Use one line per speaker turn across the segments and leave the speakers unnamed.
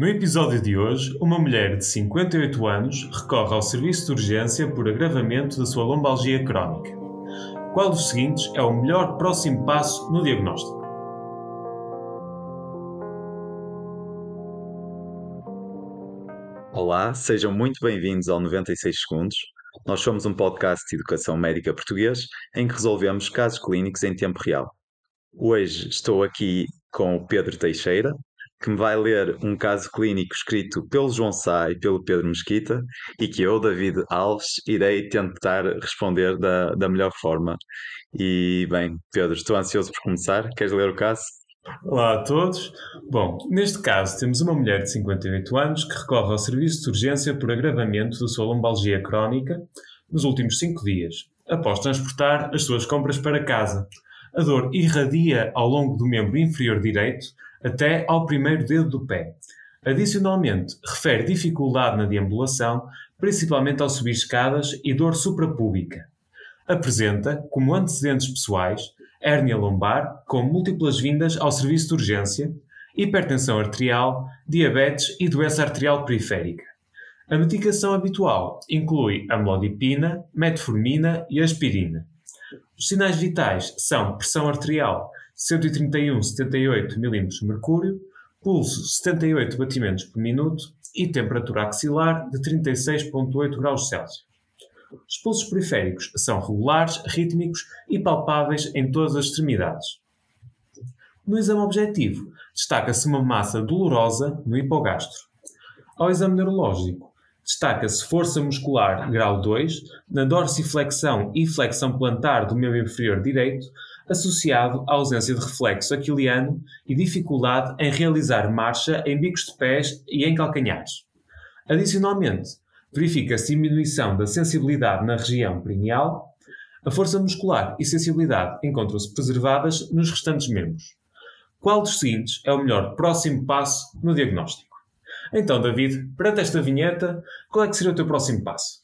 No episódio de hoje, uma mulher de 58 anos recorre ao serviço de urgência por agravamento da sua lombalgia crónica. Qual dos seguintes é o melhor próximo passo no diagnóstico?
Olá, sejam muito bem-vindos ao 96 Segundos. Nós somos um podcast de educação médica português em que resolvemos casos clínicos em tempo real. Hoje estou aqui com o Pedro Teixeira, que me vai ler um caso clínico escrito pelo João Sá e pelo Pedro Mesquita e que eu, David Alves, irei tentar responder da, da melhor forma. E, bem, Pedro, estou ansioso por começar. Queres ler o caso?
Olá a todos. Bom, neste caso temos uma mulher de 58 anos que recorre ao serviço de urgência por agravamento da sua lombalgia crónica nos últimos 5 dias, após transportar as suas compras para casa. A dor irradia ao longo do membro inferior direito até ao primeiro dedo do pé. Adicionalmente, refere dificuldade na deambulação, principalmente ao subir escadas e dor suprapúbica. Apresenta, como antecedentes pessoais, hérnia lombar com múltiplas vindas ao serviço de urgência, hipertensão arterial, diabetes e doença arterial periférica. A medicação habitual inclui amlodipina, metformina e aspirina. Os sinais vitais são pressão arterial 131,78 mm de mercúrio, pulso 78 batimentos por minuto e temperatura axilar de 36,8 graus Celsius. Os pulsos periféricos são regulares, rítmicos e palpáveis em todas as extremidades. No exame objetivo, destaca-se uma massa dolorosa no hipogastro. Ao exame neurológico, destaca-se força muscular grau 2 na dorsiflexão e flexão plantar do membro inferior direito, associado à ausência de reflexo aquiliano e dificuldade em realizar marcha em bicos de pés e em calcanhares. Adicionalmente, verifica-se diminuição da sensibilidade na região perineal, a força muscular e sensibilidade encontram-se preservadas nos restantes membros. Qual dos seguintes é o melhor próximo passo no diagnóstico? Então, David, perante esta vinheta, qual é que seria o teu próximo passo?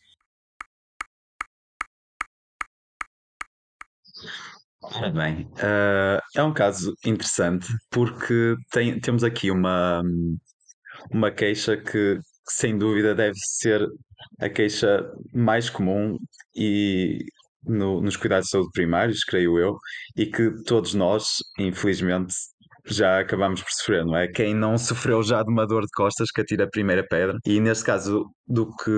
Ora bem, uh, é um caso interessante porque tem, temos aqui uma, uma queixa que, sem dúvida deve ser a queixa mais comum e no, nos cuidados de saúde primários, creio eu, e que todos nós, infelizmente, já acabamos por sofrer, não é? Quem não sofreu já de uma dor de costas que atira a primeira pedra. E neste caso do que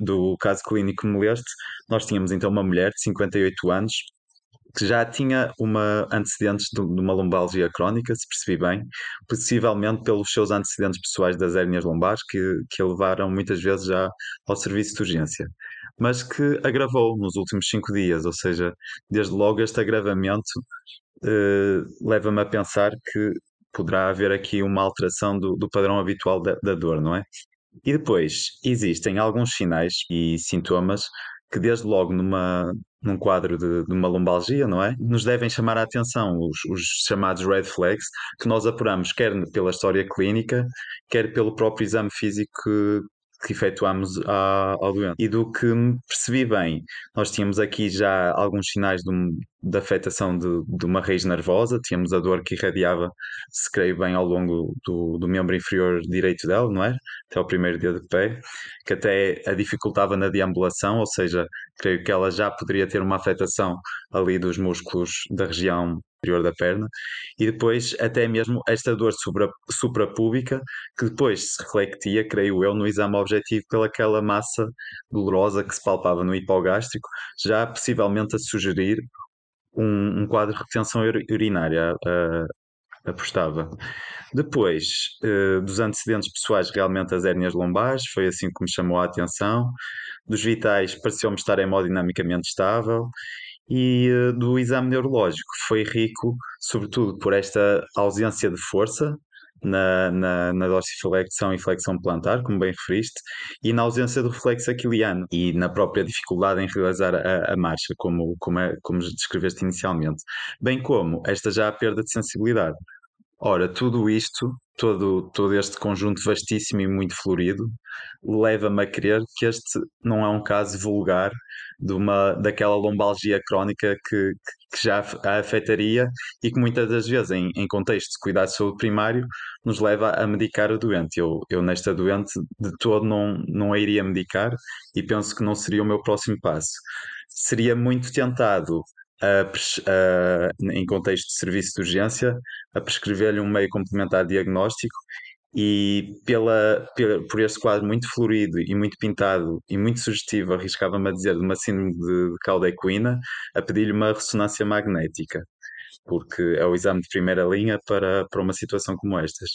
do caso clínico me leste, nós tínhamos então uma mulher de 58 anos que já tinha uma antecedentes de, uma lombalgia crónica, se percebi bem, possivelmente pelos seus antecedentes pessoais das hérnias lombares, que, que a levaram muitas vezes já ao serviço de urgência, mas que agravou nos últimos cinco dias, ou seja, desde logo este agravamento leva-me a pensar que poderá haver aqui uma alteração do, do padrão habitual da, da dor, não é? E depois existem alguns sinais e sintomas que desde logo numa, num quadro de, de, uma lombalgia, não é? Nos devem chamar a atenção os, os, chamados red flags, que nós apuramos quer pela história clínica, quer pelo próprio exame físico que, que efetuámos ao doente. E do que percebi bem, nós tínhamos aqui já alguns sinais de, um, de afetação de, de, uma raiz nervosa, tínhamos a dor que irradiava, se creio bem, ao longo do, do membro inferior direito dela, não é? Até o primeiro dedo de pé, que até a dificultava na deambulação, ou seja, creio que ela já poderia ter uma afetação ali dos músculos da região superior da perna, e depois até mesmo esta dor supra, suprapúbica, que depois se refletia, creio eu, no exame objetivo pelaquela massa dolorosa que se palpava no hipogástrico, já possivelmente a sugerir um, um quadro de retenção urinária, uh, apostava. Depois uh, dos antecedentes pessoais, realmente as hérnias lombares, foi assim que me chamou a atenção. Dos vitais, pareceu-me estar hemodinamicamente estável e uh, do exame neurológico foi rico, sobretudo por esta ausência de força na, na, na dorsiflexão e flexão plantar, como bem referiste, e na ausência do reflexo aquiliano e na própria dificuldade em realizar a, a marcha, como, como, é, como descreveste inicialmente, bem como esta já a perda de sensibilidade. Ora, tudo isto, todo, todo este conjunto vastíssimo e muito florido, leva-me a crer que este não é um caso vulgar de uma, daquela lombalgia crónica que, que já a afetaria e que muitas das vezes, em, em contexto de cuidado de saúde primário, nos leva a medicar o doente. Eu, eu nesta doente, de todo não, não a iria medicar e penso que não seria o meu próximo passo. Seria muito tentado a, a, em contexto de serviço de urgência, a prescrever-lhe um meio complementar diagnóstico e pela, por este quadro muito florido e muito pintado e muito sugestivo, arriscava-me a dizer, de uma síndrome de, de cauda a pedir-lhe uma ressonância magnética, porque é o exame de primeira linha para, para uma situação como estas.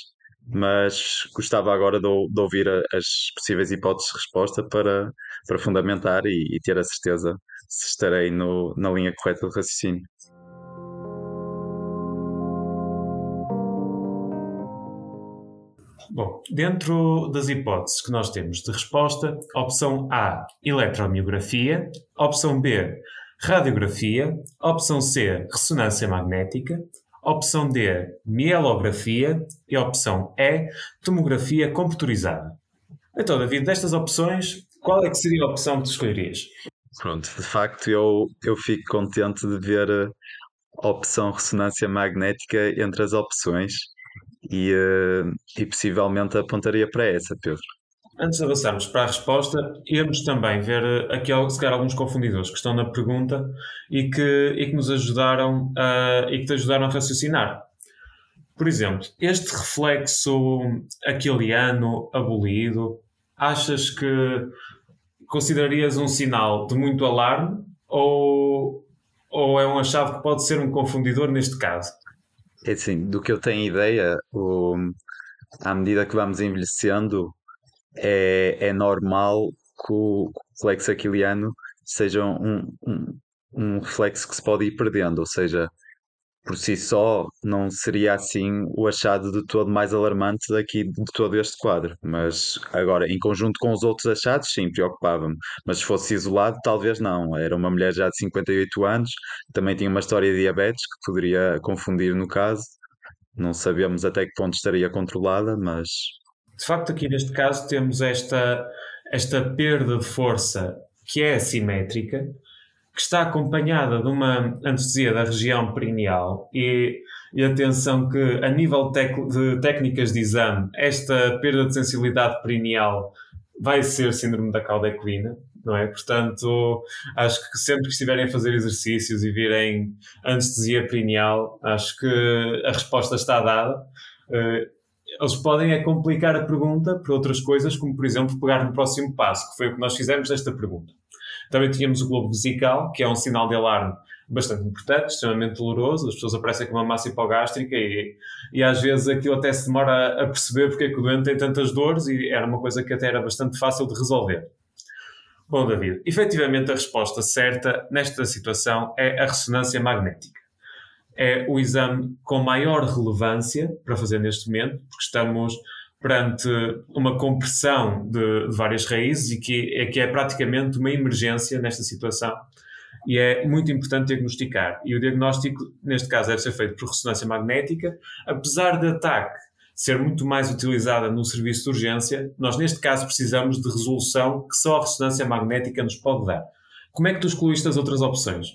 Mas gostava agora de, de ouvir as possíveis hipóteses de resposta para, para fundamentar e, e ter a certeza se estarei no, na linha correta de raciocínio.
Bom, dentro das hipóteses que nós temos de resposta, opção A, eletromiografia, opção B, radiografia, opção C, ressonância magnética, opção D, mielografia e opção E, tomografia computurizada. Então, David, destas opções, qual é que seria a opção que tu escolherias?
Pronto, de facto eu, eu fico contente de ver a opção ressonância magnética entre as opções e, uh, e possivelmente apontaria para essa, Pedro.
Antes de avançarmos para a resposta, íamos também ver eh, aqui se calhar, alguns confundidores que estão na pergunta e que, e que nos ajudaram a, e que te ajudaram a raciocinar. Por exemplo, este reflexo aquiliano abolido, achas que considerarias um sinal de muito alarme ou, ou é uma chave que pode ser um confundidor neste caso?
É assim, do que eu tenho ideia, o, à medida que vamos envelhecendo, é, é normal que o reflexo aquiliano seja um, um, um reflexo que se pode ir perdendo, ou seja, por si só não seria assim o achado de todo mais alarmante daqui de todo este quadro. Mas agora, em conjunto com os outros achados, sim, preocupava-me. Mas se fosse isolado, talvez não. Era uma mulher já de 58 anos, também tinha uma história de diabetes que poderia confundir no caso. Não sabemos até que ponto estaria controlada, mas.
De facto, aqui neste caso temos esta, esta perda de força que é assimétrica que está acompanhada de uma anestesia da região perineal e, e atenção que a nível tec, de técnicas de exame, esta perda de sensibilidade perineal vai ser síndrome da cauda equina, não é? Portanto, acho que sempre que estiverem a fazer exercícios e virem anestesia perineal, acho que a resposta está dada. Eh, eles podem é complicar a pergunta por outras coisas, como por exemplo pegar no próximo passo, que foi o que nós fizemos nesta pergunta. Também tínhamos o globo vesical, que é um sinal de alarme bastante importante, extremamente doloroso. As pessoas aparecem com uma massa hipogástrica e, e às vezes aquilo até se demora a perceber porque é que o doente tem tantas dores e era uma coisa que até era bastante fácil de resolver. Bom, David, efetivamente a resposta certa nesta situação é a ressonância magnética. É o exame com maior relevância para fazer neste momento, porque estamos perante uma compressão de, de, várias raízes e que é, que é praticamente uma emergência nesta situação e é muito importante diagnosticar. E o diagnóstico, neste caso, deve ser feito por ressonância magnética, apesar de ataque ser muito mais utilizada no serviço de urgência, nós neste caso precisamos de resolução que só a ressonância magnética nos pode dar. Como é que tu excluíste as outras opções?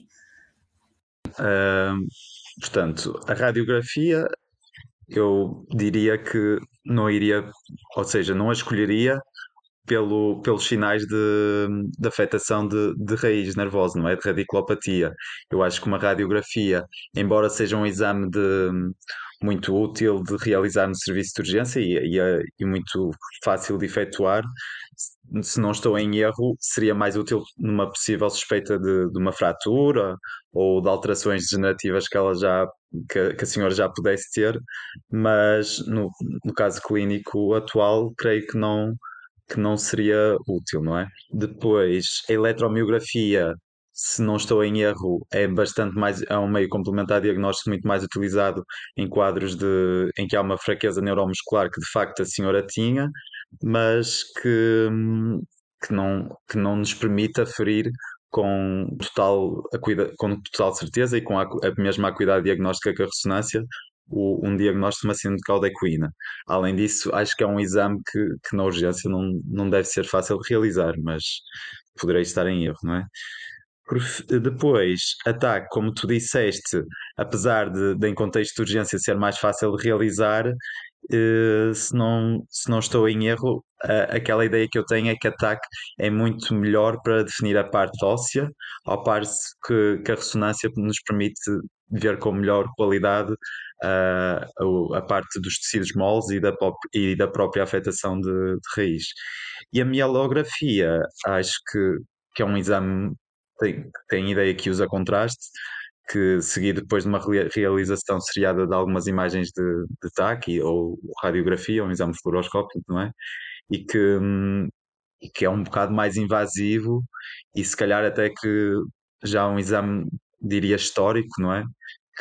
Uh, portanto, a radiografia eu diria que não iria, ou seja, não a escolheria pelo, pelos sinais de, de afetação de, de raiz nervosa, não é? De radiculopatia. Eu acho que uma radiografia, embora seja um exame de, muito útil de realizar no serviço de urgência e, e, e muito fácil de efetuar, se não estou em erro, seria mais útil numa possível suspeita de, de uma fratura ou de alterações degenerativas que ela já que, que, a senhora já pudesse ter, mas no, no caso clínico atual, creio que não que não seria útil, não é? Depois, a eletromiografia, se não estou em erro, é bastante mais, é um meio complementar diagnóstico muito mais utilizado em quadros de, em que há uma fraqueza neuromuscular que de facto a senhora tinha, mas que, que, não, que não nos permite aferir com total, com total certeza e com a, a mesma acuidade diagnóstica que a ressonância o, um diagnóstico de uma síndrome de cauda Além disso, acho que é um exame que, que na urgência não, não deve ser fácil de realizar, mas poderei estar em erro, não é? Depois, ataque, como tu disseste, apesar de, de em contexto de urgência ser mais fácil de realizar, eh, se não, se não estou em erro, aquela ideia que eu tenho é que ataque é muito melhor para definir a parte óssea, ao passo que, que a ressonância nos permite ver com melhor qualidade uh, a, a parte dos tecidos moles e da, e da própria afetação de, de raiz. E a mielografia, acho que, que é um exame tem, ideia que usa contraste, que seguido depois de uma realização seriada de algumas imagens de, de TAC ou radiografia, um exame fluoroscópico, não é? E que, hum, e que é um bocado mais invasivo e se calhar até que já um exame, diria, histórico, não é?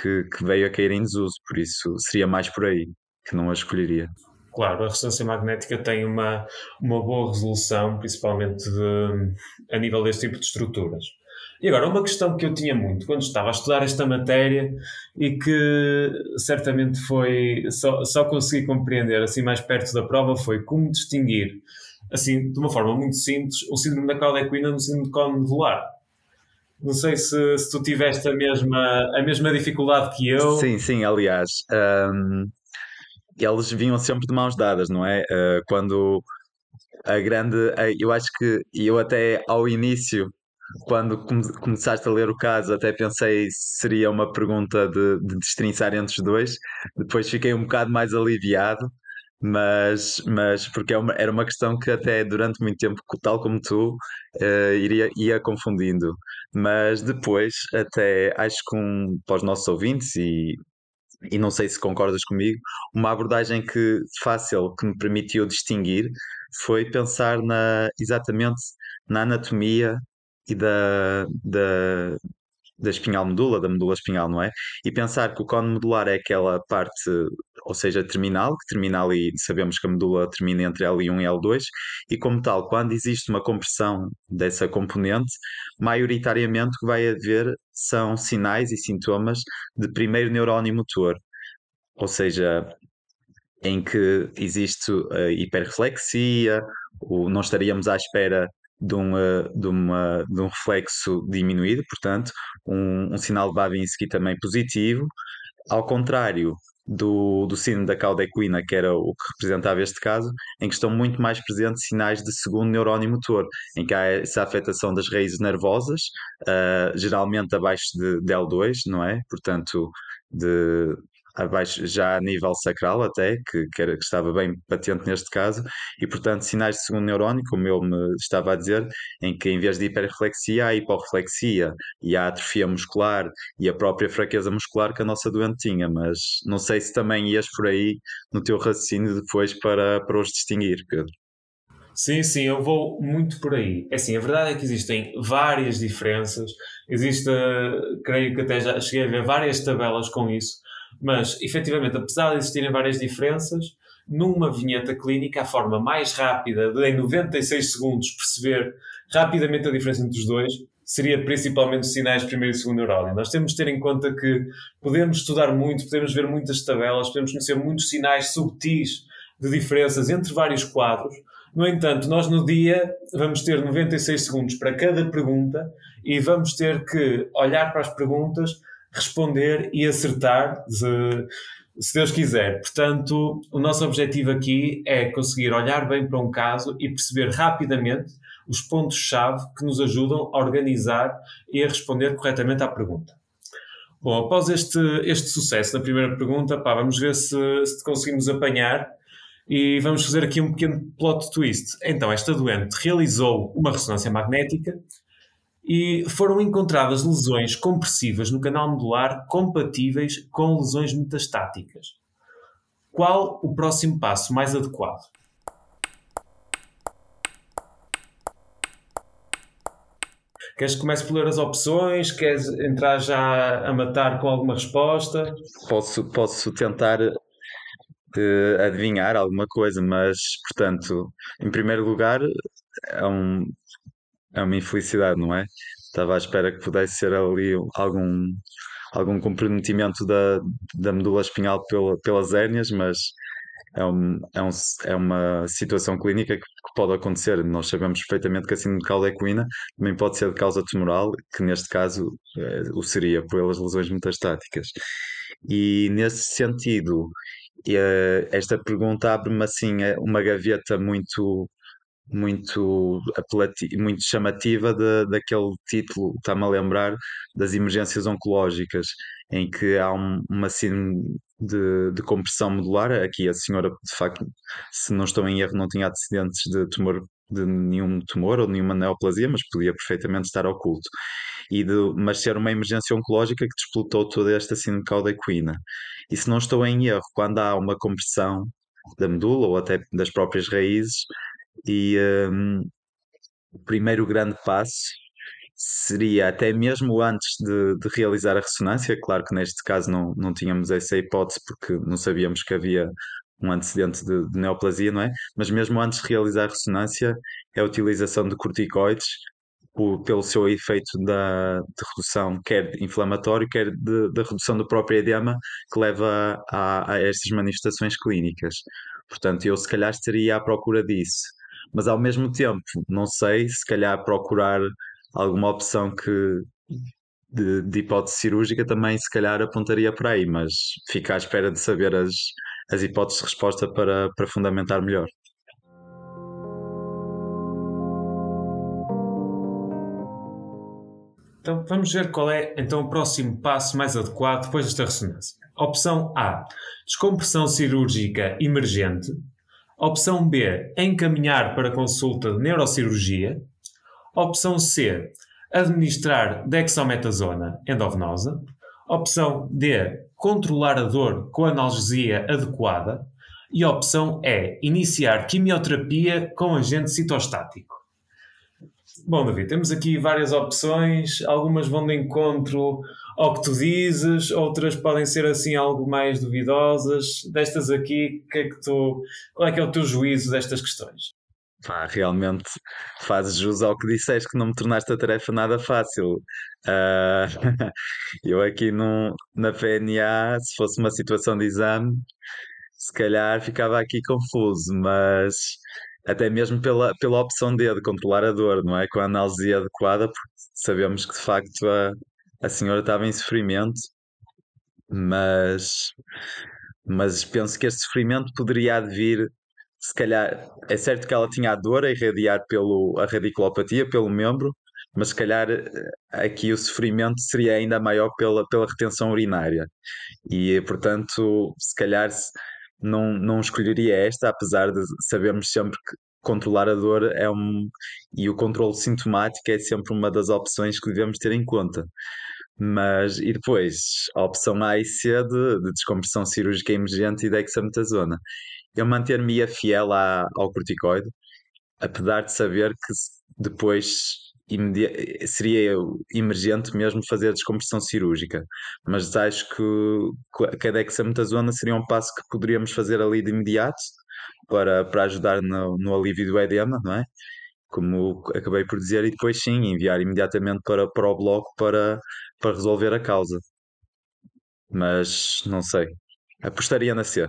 Que, que veio a cair em desuso, por isso seria mais por aí que não a escolheria.
Claro, a ressonância magnética tem uma, uma boa resolução, principalmente de, a nível deste tipo de estruturas. E agora, uma questão que eu tinha muito quando estava a estudar esta matéria e que certamente foi só, só consegui compreender assim mais perto da prova foi como distinguir, assim, de uma forma muito simples, o síndrome da cauda equina do síndrome de cone medular. Não sei se, se tu tiveste a mesma, a mesma dificuldade que eu.
Sim, sim, aliás. Um, eles vinham sempre de mãos dadas, não é? Uh, quando a grande. Eu acho que eu até ao início quando começaste a ler o caso, até pensei se seria uma pergunta de, de destrinçar entre os dois. Depois fiquei um bocado mais aliviado, mas, mas porque é era uma questão que até durante muito tempo, tal como tu, uh, iria, ia confundindo. Mas depois, até acho que um, para os nossos ouvintes, e, e não sei se concordas comigo, uma abordagem que fácil que me permitiu distinguir foi pensar na, exatamente na anatomia e da, da, da espinhal medula, da medula espinhal, não é? E pensar que o cone medular é aquela parte, ou seja, terminal, que termina ali, sabemos que a medula termina entre L1 e L2, e como tal, quando existe uma compressão dessa componente, maioritariamente o que vai haver são sinais e sintomas de primeiro neurónio motor, ou seja, em que existe a hiperreflexia, não estaríamos à espera de, uma, de, uma, de um reflexo diminuído, portanto, um, um sinal de Babinski também positivo, ao contrário do, do sino da cauda equina, que era o que representava este caso, em que estão muito mais presentes sinais de segundo neurónio motor, em que há essa afetação das raízes nervosas, uh, geralmente abaixo de, de L2, não é? Portanto, de, abaixo, já a nível sacral até, que, que, era, que, estava bem patente neste caso, e portanto sinais de segundo neurónio, como ele me estava a dizer, em que em vez de hiperreflexia, há hiporreflexia e há atrofia muscular e a própria fraqueza muscular que a nossa doente tinha, mas não sei se também ias por aí no teu raciocínio depois para, para os distinguir, Pedro.
Sim, sim, eu vou muito por aí. É assim, a verdade é que existem várias diferenças, existe, creio que até já cheguei a ver várias tabelas com isso, mas, efetivamente, apesar de existirem várias diferenças, numa vinheta clínica, a forma mais rápida de, em 96 segundos, perceber rapidamente a diferença entre os dois seria principalmente os sinais de primeiro e segundo neurónio. Nós temos de ter em conta que podemos estudar muito, podemos ver muitas tabelas, podemos conhecer muitos sinais subtis de diferenças entre vários quadros. No entanto, nós no dia vamos ter 96 segundos para cada pergunta e vamos ter que olhar para as perguntas responder e acertar, se, se Deus quiser. Portanto, o nosso objetivo aqui é conseguir olhar bem para um caso e perceber rapidamente os pontos-chave que nos ajudam a organizar e a responder corretamente à pergunta. Bom, após este, este sucesso na primeira pergunta, pá, vamos ver se, se conseguimos apanhar e vamos fazer aqui um pequeno plot twist. Então, esta doente realizou uma ressonância magnética e foram encontradas lesões compressivas no canal medular compatíveis com lesões metastáticas. Qual o próximo passo mais adequado? Queres que comece por ler as opções? Queres entrar já a matar com alguma resposta?
Posso, posso tentar uh, adivinhar alguma coisa, mas, portanto, em primeiro lugar, é um, é uma infelicidade, não é? Estava à espera que pudesse ser ali algum, algum comprometimento da, da medula espinhal pela, pelas hérnias, mas é, um, é, um, é uma situação clínica que, que, pode acontecer. Nós sabemos perfeitamente que a síndrome de cauda também pode ser de causa tumoral, que neste caso é, o seria pelas lesões metastáticas. E nesse sentido, eh, esta pergunta abre-me assim eh, uma gaveta muito muito muito chamativa de, daquele título, está-me a lembrar, das emergências oncológicas, em que há um, uma síndrome de, de compressão modular. Aqui a senhora, de facto, se não estou em erro, não tinha antecedentes de tumor de nenhum tumor ou nenhuma neoplasia, mas podia perfeitamente estar oculto. E de, mas ser uma emergência oncológica que desplotou toda esta síndrome cauda-equina. E se não estou em erro, quando há uma compressão da medula ou até das próprias raízes, e um, o primeiro grande passo seria até mesmo antes de, de, realizar a ressonância, claro que neste caso não, não tínhamos essa hipótese porque não sabíamos que havia um antecedente de, de neoplasia, não é? Mas mesmo antes de realizar a ressonância, é a utilização de corticoides pelo seu efeito da, de redução, quer inflamatório, quer da redução do próprio edema, que leva a, a estas manifestações clínicas. Portanto, eu se calhar estaria à procura disso. Mas ao mesmo tempo, não sei, se calhar procurar alguma opção que de, de, hipótese cirúrgica também se calhar apontaria por aí, mas fica à espera de saber as, as hipóteses de resposta para, para fundamentar melhor.
Então vamos ver qual é então o próximo passo mais adequado depois desta ressonância. Opção A: descompressão cirúrgica emergente. Opção B: encaminhar para consulta de neurocirurgia. Opção C: administrar dexametasona endovenosa. Opção D: controlar a dor com analgesia adequada. E opção E: iniciar quimioterapia com agente citostático. Bom, David, temos aqui várias opções, algumas vão de encontro ao que tu dizes, outras podem ser assim algo mais duvidosas. Destas aqui, que é que tu, qual é que é o teu juízo destas questões?
Pá, realmente fazes jus ao que disseste que não me tornaste a tarefa nada fácil. Uh, eu aqui no, na PNA, se fosse uma situação de exame, se calhar ficava aqui confuso, mas até mesmo pela, pela opção D de controlar a dor, não é? Com a analgesia adequada, porque sabemos que de facto a, a senhora estava em sofrimento, mas, mas penso que este sofrimento poderia advir, se calhar, é certo que ela tinha a dor a irradiar pelo, a radiculopatia, pelo membro, mas se calhar aqui o sofrimento seria ainda maior pela, pela retenção urinária. E, portanto, se calhar não, não escolheria esta, apesar de sabermos sempre que controlar a dor é um. e o controle sintomático é sempre uma das opções que devemos ter em conta. Mas, e depois, a opção A e C de, de descompressão cirúrgica emergente e dexametasona. Eu manter-me-ia fiel à, ao corticoide, apesar de saber que depois seria emergente mesmo fazer a descompressão cirúrgica, mas acho que, que a dexametasona seria um passo que poderíamos fazer ali de imediato para, para ajudar no, no alívio do edema, não é? Como acabei por dizer, e depois sim, enviar imediatamente para, para o bloco para, para resolver a causa. Mas não sei. Apostaria na C.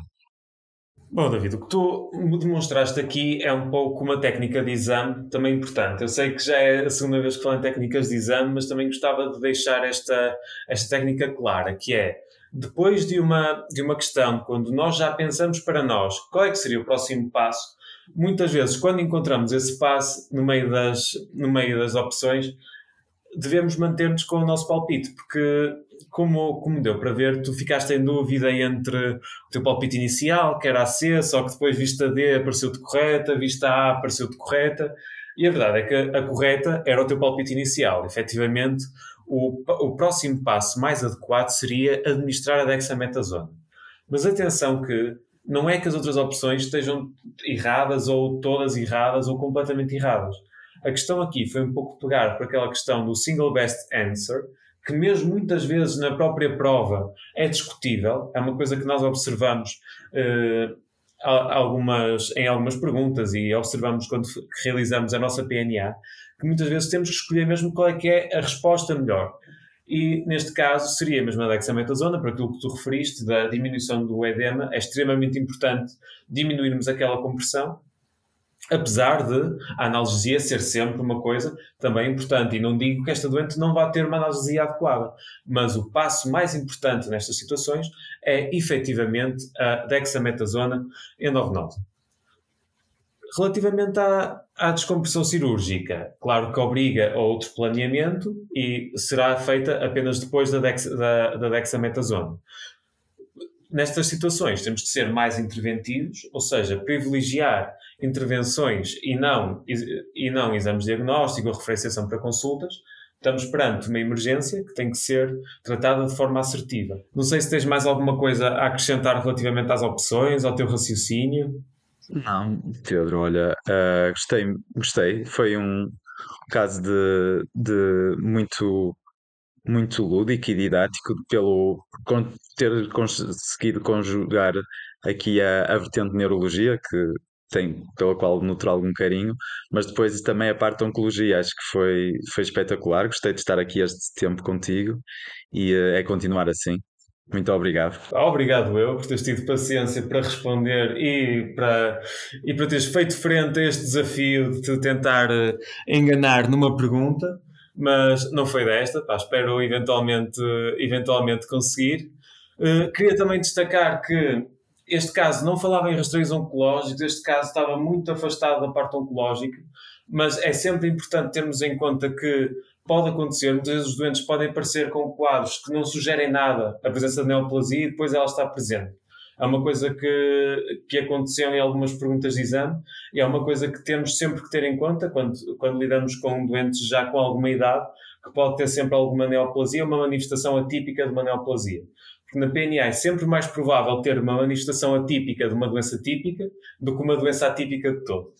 Bom, David, o que tu demonstraste aqui é um pouco uma técnica de exame também importante. Eu sei que já é a segunda vez que falo em técnicas de exame, mas também gostava de deixar esta, esta técnica clara, que é depois de uma, de uma questão, quando nós já pensamos para nós qual é que seria o próximo passo, muitas vezes, quando encontramos esse passo no meio das, no meio das opções, devemos manter-nos com o nosso palpite, porque como, como deu para ver, tu ficaste em dúvida entre o teu palpite inicial, que era a C, só que depois vista D apareceu-te correta, vista A apareceu-te correta, e a verdade é que a correta era o teu palpite inicial. Efetivamente, o, o próximo passo mais adequado seria administrar a dexametasona. Mas atenção que não é que as outras opções estejam erradas ou todas erradas ou completamente erradas. A questão aqui foi um pouco pegar por aquela questão do single best answer, que mesmo muitas vezes na própria prova é discutível, é uma coisa que nós observamos uh, algumas, em algumas perguntas e observamos quando realizamos a nossa PNA, que muitas vezes temos que escolher mesmo qual é que é a resposta melhor. e neste caso seria mesmo a dexametasona, por aquilo que tu referiste, da diminuição do edema, é extremamente importante diminuirmos aquela compressão, apesar de a analgesia ser sempre uma coisa também importante, e não digo que esta doente não vá ter uma analgesia adequada, mas o passo mais importante nestas situações é efetivamente a dexametasona endovenosa. Relativamente à, à descompressão cirúrgica, claro que obriga a outro planeamento e será feita apenas depois da, dex, da, da dexametasona. Nestas situações temos que ser mais interventivos, ou seja, privilegiar intervenções e não, e não exames de diagnóstico ou referenciação para consultas, estamos perante uma emergência que tem que ser tratada de forma assertiva. Não sei se tens mais alguma coisa a acrescentar relativamente às opções, ao teu raciocínio.
Não, Pedro, olha, uh, gostei, gostei. Foi um caso de, de muito, muito lúdico e didático pelo ter conseguido conjugar aqui a, a vertente de neurologia, que tem, pela qual nutro algum carinho, mas depois também a parte da oncologia, acho que foi, foi espetacular. Gostei de estar aqui este tempo contigo e uh, é continuar assim. Muito obrigado.
Obrigado eu por teres tido paciência para responder e para, e para teres feito frente a este desafio de te tentar uh, enganar numa pergunta, mas não foi desta, pá, espero eventualmente, eventualmente conseguir. Uh, queria também destacar que este caso não falava em rastreios oncológicos, este caso estava muito afastado da parte oncológica, mas é sempre importante termos em conta que pode acontecer, muitas vezes os doentes podem aparecer com quadros que não sugerem nada a presença de neoplasia e depois ela está presente. É uma coisa que, que aconteceu em algumas perguntas de exame e é uma coisa que temos sempre que ter em conta quando, quando lidamos com doentes já com alguma idade, que pode ter sempre alguma neoplasia, uma manifestação atípica de uma neoplasia. Porque na PNA é sempre mais provável ter uma manifestação atípica de uma doença típica do que uma doença atípica de todo.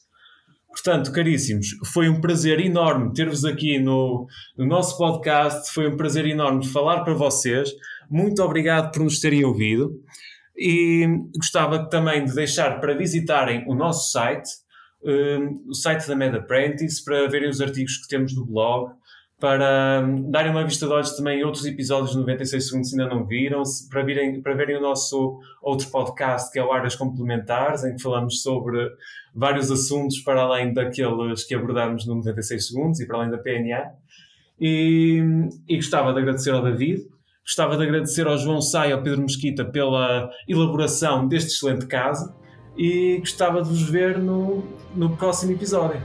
Portanto, caríssimos, foi um prazer enorme ter-vos aqui no, no, nosso podcast. Foi um prazer enorme falar para vocês. Muito obrigado por nos terem ouvido. E gostava também de deixar para visitarem o nosso site, um, o site da Med Apprentice, para verem os artigos que temos no blog, para um, darem uma vista de olhos também outros episódios de 96 segundos se ainda não viram, para, virem, para verem o nosso outro podcast que é o Áreas Complementares, em que falamos sobre vários assuntos para além daqueles que abordámos no 96 segundos e para além da PNA. E, e gostava de agradecer ao David, gostava de agradecer ao João Sai e ao Pedro Mesquita pela elaboração deste excelente caso e gostava de vos ver no, no próximo episódio.